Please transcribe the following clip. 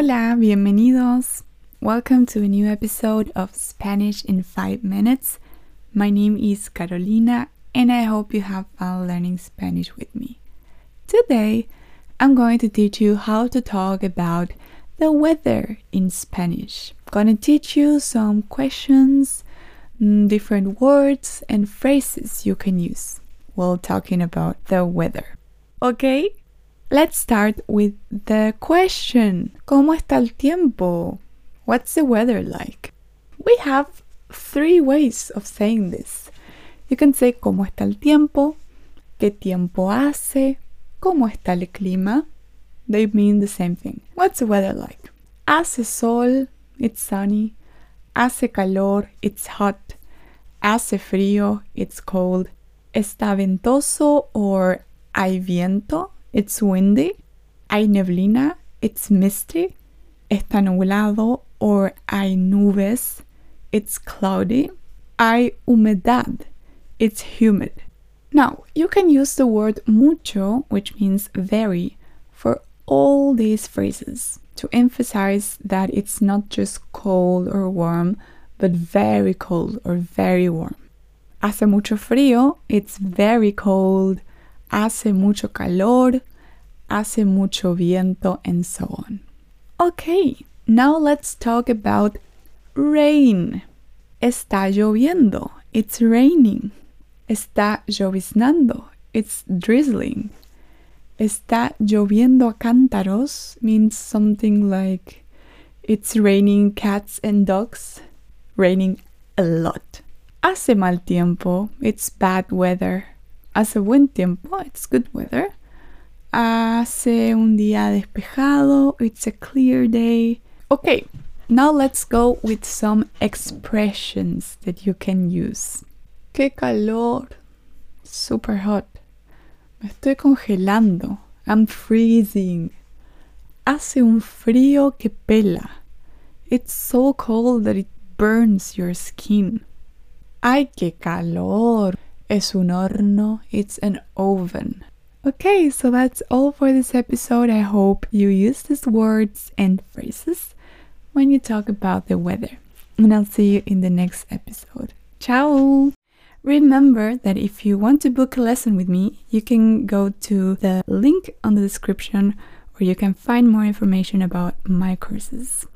Hola, bienvenidos. Welcome to a new episode of Spanish in 5 Minutes. My name is Carolina and I hope you have fun learning Spanish with me. Today, I'm going to teach you how to talk about the weather in Spanish. I'm going to teach you some questions, mm, different words, and phrases you can use while talking about the weather. Okay? Let's start with the question. ¿Cómo está el tiempo? What's the weather like? We have three ways of saying this. You can say ¿Cómo está el tiempo? ¿Qué tiempo hace? ¿Cómo está el clima? They mean the same thing. What's the weather like? Hace sol, it's sunny. Hace calor, it's hot. Hace frío, it's cold. Está ventoso or hay viento, it's windy. Hay neblina, it's misty. Está nublado or hay nubes, it's cloudy. Hay humedad, it's humid. Now, you can use the word mucho, which means very, for all these phrases to emphasize that it's not just cold or warm, but very cold or very warm. Hace mucho frío, it's very cold. Hace mucho calor, hace mucho viento, and so on. Okay, now let's talk about rain. Está lloviendo. It's raining. Está lloviznando. It's drizzling. Está lloviendo a cántaros means something like it's raining cats and dogs. Raining a lot. Hace mal tiempo. It's bad weather. Hace buen tiempo. It's good weather. Hace un día despejado. It's a clear day. Okay, now let's go with some expressions that you can use. Qué calor. Super hot. Me estoy congelando. I'm freezing. Hace un frío que pela. It's so cold that it burns your skin. Ay, qué calor. Es un horno. It's an oven. Okay, so that's all for this episode. I hope you use these words and phrases when you talk about the weather. And I'll see you in the next episode. Ciao! Remember that if you want to book a lesson with me, you can go to the link on the description where you can find more information about my courses.